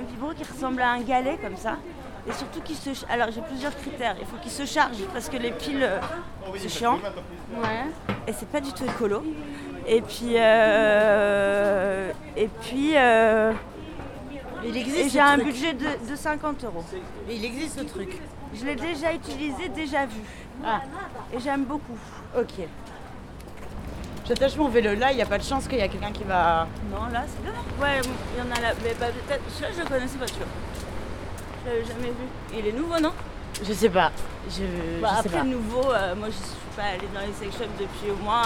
un vibro qui ressemble à un galet comme ça. Et surtout qu'il se... Alors j'ai plusieurs critères. Il faut qu'il se charge parce que les piles, euh, c'est chiant. Ouais. Et c'est pas du tout écolo. Et puis... euh, Et puis... euh, Il et existe j'ai un truc. budget de, de 50 euros. Mais il existe ce truc. Je l'ai déjà utilisé, déjà vu. Ah, Et j'aime beaucoup. ok. J'attache mon vélo là, il n'y a pas de chance qu'il y a quelqu'un qui va. Non, là, c'est devant. Ouais, il y en a là. Mais bah, peut-être. Je le connaissais pas, tu vois. Je l'avais jamais vu. Il est nouveau, non? Je sais pas. Je, Bah, je sais Après, pas. nouveau, euh, moi, je suis pas allée dans les sex shops depuis au moins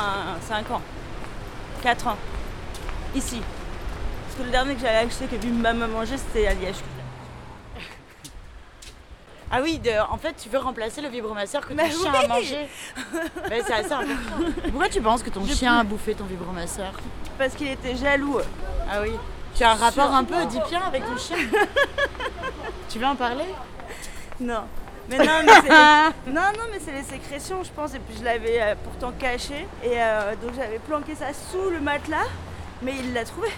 5 ans. 4 ans. Ici. Parce que le dernier que j'avais acheté, que Bam m'a mangé, c'était à Liège. Ah oui, de- en fait, tu veux remplacer le vibromasseur que ton chien oui a mangé. Bah, c'est assez important. Pourquoi tu penses que ton Je chien peux- a bouffé ton vibromasseur Parce qu'il était jaloux. Ah oui. Tu as un rapport un peu oedipien avec ton chien Tu veux en parler Non. Mais non, mais c'est les... non, non, mais c'est les sécrétions, je pense. Et puis je l'avais euh, pourtant caché. Et euh, donc j'avais planqué ça sous le matelas. Mais il l'a trouvé.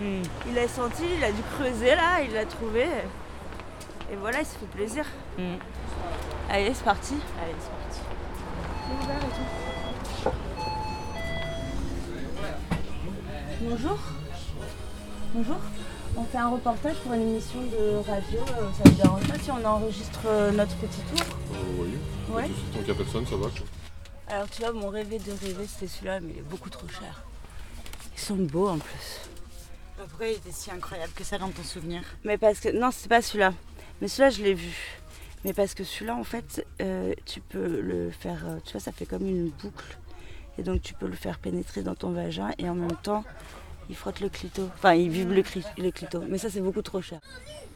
Il l'a senti, il a dû creuser là, il l'a trouvé. Et voilà, il se fait plaisir. Mm. Allez, c'est parti. Allez, c'est parti. C'est ouvert et tout. Bonjour. Bonjour. On fait un reportage pour une émission de radio. euh, Ça ne dérange pas si on enregistre euh, notre petit tour? Euh, oui. Ouais. Tant qu'il n'y a personne, ça va. quoi. Alors tu vois, mon rêvé de rêver, c'était celui-là, mais il est beaucoup trop cher. Ils sont beaux en plus. Pourquoi il était si incroyable que ça dans ton souvenir Mais parce que. Non, c'est pas celui-là. Mais celui-là, je l'ai vu. Mais parce que celui-là, en fait, euh, tu peux le faire. euh, Tu vois, ça fait comme une boucle. Et donc, tu peux le faire pénétrer dans ton vagin et en même temps, il frotte le clito. Enfin, il vibre le, clito. Mais ça, c'est beaucoup trop cher.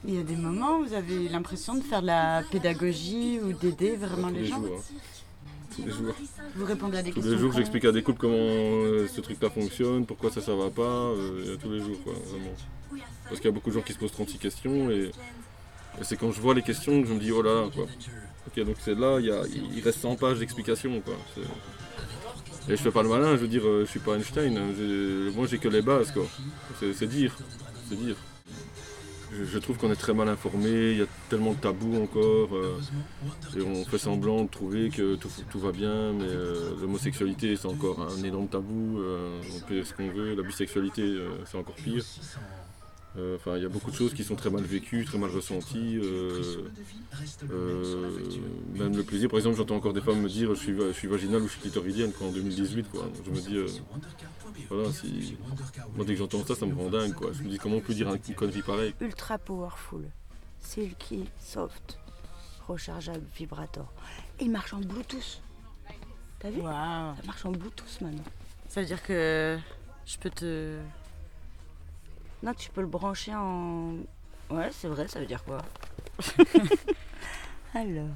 Il y a des moments où vous avez l'impression de faire de la pédagogie ou d'aider vraiment Tous les les gens. jours. hein. Tous les jours. Vous répondez à des Tous questions. les jours, j'explique à des couples comment euh, ce truc-là fonctionne, pourquoi ça, ça va pas. euh, tous les jours, quoi, vraiment. Parce qu'il y a beaucoup de gens qui se posent 36 questions et c'est quand je vois les questions que je me dis, oh là là, quoi. Ok, donc c'est là, il, reste 100 pages d'explications, quoi. Et je fais pas le malin, je veux dire, euh, je suis pas Einstein. hein, Moi, j'ai que les bases, quoi. C'est dire. C'est dire. Je, trouve qu'on est très mal informé, il y a tellement de tabous encore, euh, et on fait semblant de trouver que tout, va bien, mais euh, l'homosexualité c'est encore un énorme tabou, on peut dire ce qu'on veut, la bisexualité c'est encore pire. Euh, Enfin, il y a beaucoup de choses qui sont très mal vécues, très mal ressenties. euh, euh, même le plaisir, par exemple, j'entends encore des femmes me dire je suis, va- je suis vaginale ou je suis clitoridienne quoi, en 2018. Quoi. Je me dis, euh, voilà, si... moi dès que j'entends ça, ça me rend dingue. Quoi. Je me dis comment on peut dire une connerie pareille? Ultra powerful. Silky, soft, rechargeable, vibrator. Et il marche en Bluetooth. T'as vu? Waouh. Ça marche en Bluetooth maintenant. Ça veut dire que je peux te. Non, tu peux le brancher en. Ouais, c'est vrai, ça veut dire quoi? Alors.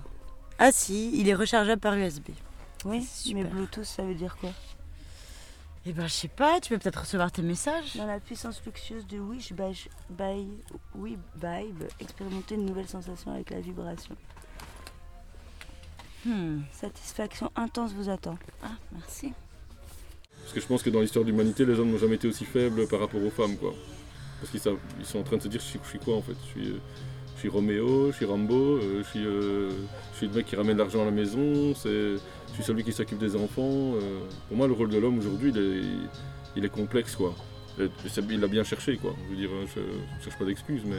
Ah si, il est rechargeable par USB. Oui, Super. mais Bluetooth, ça veut dire quoi? Eh ben je sais pas, tu peux peut-être recevoir tes messages. Dans la puissance luxueuse de Wish by, by We Vibe, expérimenter une nouvelle sensation avec la vibration. Hmm. Satisfaction intense vous attend. Ah, merci. Parce que je pense que dans l'histoire de l'humanité, les hommes n'ont jamais été aussi faibles par rapport aux femmes. Quoi. Parce qu'ils ils sont en train de se dire je suis, je quoi en fait? Je suis, euh, je suis Roméo, je suis Rambo, euh, je, suis, euh, je suis le mec qui ramène l'argent à la maison, je suis celui qui s'occupe des enfants. Pour moi, le rôle de l'homme aujourd'hui, il est, complexe. Quoi. Il l'a bien cherché. Quoi. Je veux dire, je ne cherche pas d'excuses, mais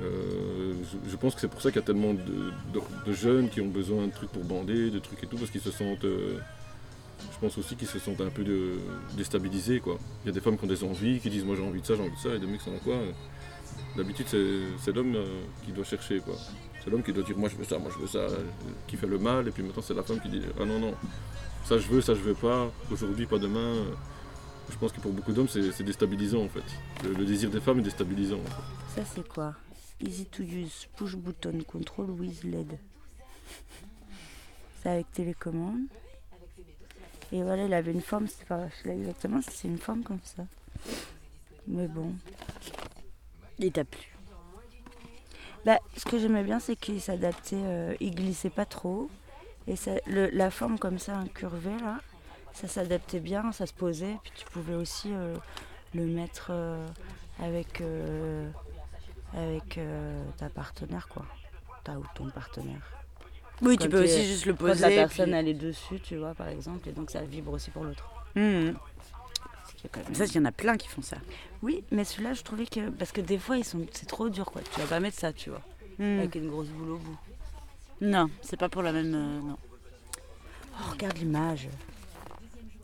je, je pense que c'est pour ça qu'il y a tellement de, jeunes qui ont besoin de trucs pour bander, de trucs et tout, parce qu'ils se sentent. je pense aussi qu'ils se sentent un peu déstabilisés. Quoi. Il y a des femmes qui ont des envies, qui disent moi j'ai envie de ça, j'ai envie de ça, et des mecs qui sont quoi euh, D'habitude c'est, l'homme euh, qui doit chercher. quoi. C'est l'homme qui doit dire moi je veux ça, moi je veux ça, euh, qui fait le mal, et puis maintenant c'est la femme qui dit ah non non, ça je veux, ça je veux pas, aujourd'hui pas demain. Je pense que pour beaucoup d'hommes c'est, déstabilisant en fait. Le, désir des femmes est déstabilisant. Ça c'est quoi? Easy to use, push button, control with LED. C'est avec télécommande. Et voilà, il avait une forme, c'est pas exactement, c'est une forme comme ça. Mais bon. Il t'a plu. Bah, ce que j'aimais bien, c'est qu'il s'adaptait, euh, il glissait pas trop. Et la forme comme ça, incurvée, là, ça s'adaptait bien, ça se posait. Puis tu pouvais aussi euh, le mettre euh, avec, avec ta partenaire, quoi. Ta ou ton partenaire. Oui, Quand tu peux aussi juste le Quand poser. la personne puis- elle est dessus, tu vois, par exemple, et donc ça vibre aussi pour l'autre. Même- Ça, il y en a plein qui font ça. Oui, mais celui-là, je trouvais que. Parce que des fois, ils sont... c'est trop dur, quoi. Tu vas pas mettre ça, tu vois. Mhm. Avec une grosse boule au bout. Non, c'est pas pour la même. euh, non. Oh, regarde l'image.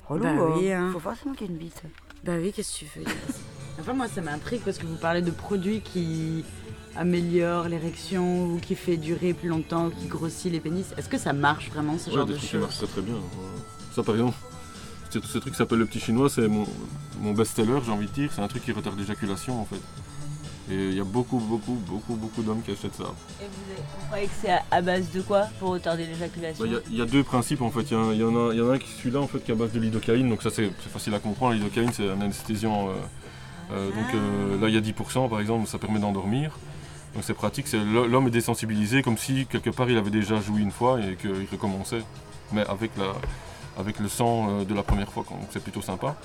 Relou, Bah oui, hein. Faut forcément qu'il y ait une bite. Bah oui, qu'est-ce que tu fais? Enfin, moi, ça m'intrigue parce que vous parlez de produits qui améliorent l'érection ou qui fait durer plus longtemps, qui grossit les pénis. Est-ce que ça marche vraiment, ce Ouais, genre des de choses? marchent très très bien. Ça par exemple, ce ce truc qui s'appelle le petit chinois, c'est mon, mon best-seller, j'ai envie de dire. C'est un truc qui retarde l'éjaculation en fait. Et il y a beaucoup, beaucoup, beaucoup, beaucoup d'hommes qui achètent ça. Et vous, croyez que c'est à, base de quoi pour retarder l'éjaculation? Bah, Il y a- il y, a deux principes en fait. Il y, y en a il y en a un qui celui-là en fait qui est à base de lidocaïne. Donc ça c'est c'est facile à comprendre. La lidocaïne c'est un anesthésiant. euh, euh, donc euh, là il y a 10% par exemple, ça permet d'endormir. Donc c'est pratique. c'est L'homme est désensibilisé comme si quelque part il avait déjà joui une fois et qu'il recommençait. Mais avec, la, avec le sang euh, de la première fois. Donc c'est plutôt sympa.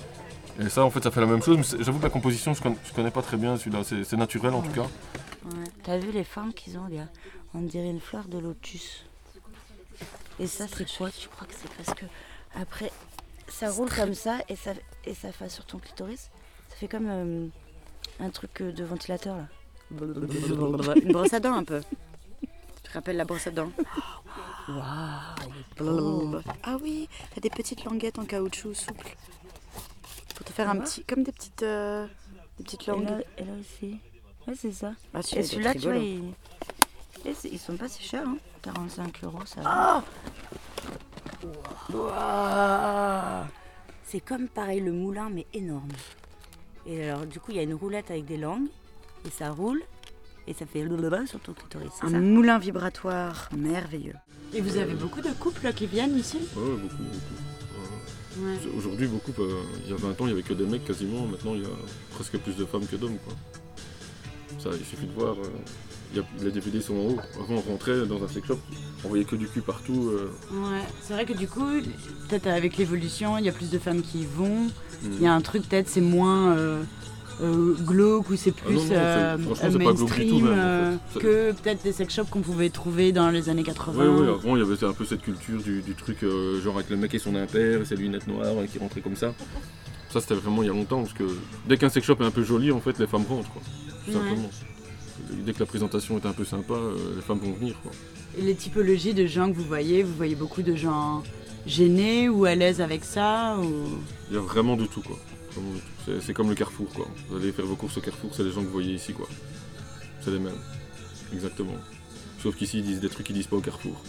Et ça en fait ça fait la même chose. Mais j'avoue que la composition je connais, je connais pas très bien celui-là. C'est naturel en tout cas. Ouais. T'as vu les formes qu'ils ont, là? On dirait une fleur de lotus. Et ça, c'est quoi? Tu crois que c'est parce que après, ça roule comme ça et ça, et ça fait sur ton clitoris Ça fait comme euh, un truc euh, de ventilateur là. Une brosse à dents un peu. Tu te rappelles la brosse à dents? Waouh Ah oui, t'as des petites languettes en caoutchouc souple. Pour te faire un petit. Comme des petites. euh, des petites Et langues. là, et là aussi. Ouais, c'est ça. Ah, Et celui-là, il doit celui-là, tu vois, ils... et c'est- ils sont pas si chers, hein. 45 euros, ça va. Ouah. C'est comme pareil le moulin, mais énorme. Et alors, du coup, il y a une roulette avec des langues, et ça roule, et ça fait blablabla sur ton clitoris, Un ça moulin vibratoire merveilleux. Et vous avez beaucoup de couples qui viennent ici? Ouais, beaucoup, beaucoup. Ouais. Ouais. Aujourd'hui, beaucoup. euh, il y a 20 ans, il n'y avait que des mecs quasiment. Maintenant, il y a presque plus de femmes que d'hommes. quoi. Ça, il suffit de voir. euh, il y a- les DVD sont en haut. Avant, on rentrait dans un sex shop, on voyait que du cul partout. euh, Ouais, c'est vrai que du coup, peut-être avec l'évolution, il y a plus de femmes qui y vont. hmm. Il y a un truc, peut-être, c'est moins euh, glauque ou c'est plus non, non, c'est- euh, mainstream même, en euh, fait. que peut-être des sex shops qu'on pouvait trouver dans les années 80. Ouais, ouais, avant, il y avait un peu cette culture du, du truc, euh, genre avec le mec et son impair et ses lunettes noires euh, qui rentraient comme ça. Ça, c'était vraiment il y a longtemps, parce que dès qu'un sex shop est un peu joli, en fait, les femmes rentrent, quoi. Tout Ouais. simplement. Dès que la présentation est un peu sympa, euh, les femmes vont venir, quoi. Et les typologies de gens que vous voyez, vous voyez beaucoup de gens gênés ou à l'aise avec ça ou... Il y a vraiment de tout, quoi. C'est comme le carrefour, quoi. Vous allez faire vos courses au carrefour, c'est les gens que vous voyez ici, quoi. C'est les mêmes. Exactement. Sauf qu'ici, ils disent des trucs qu'ils disent pas au carrefour.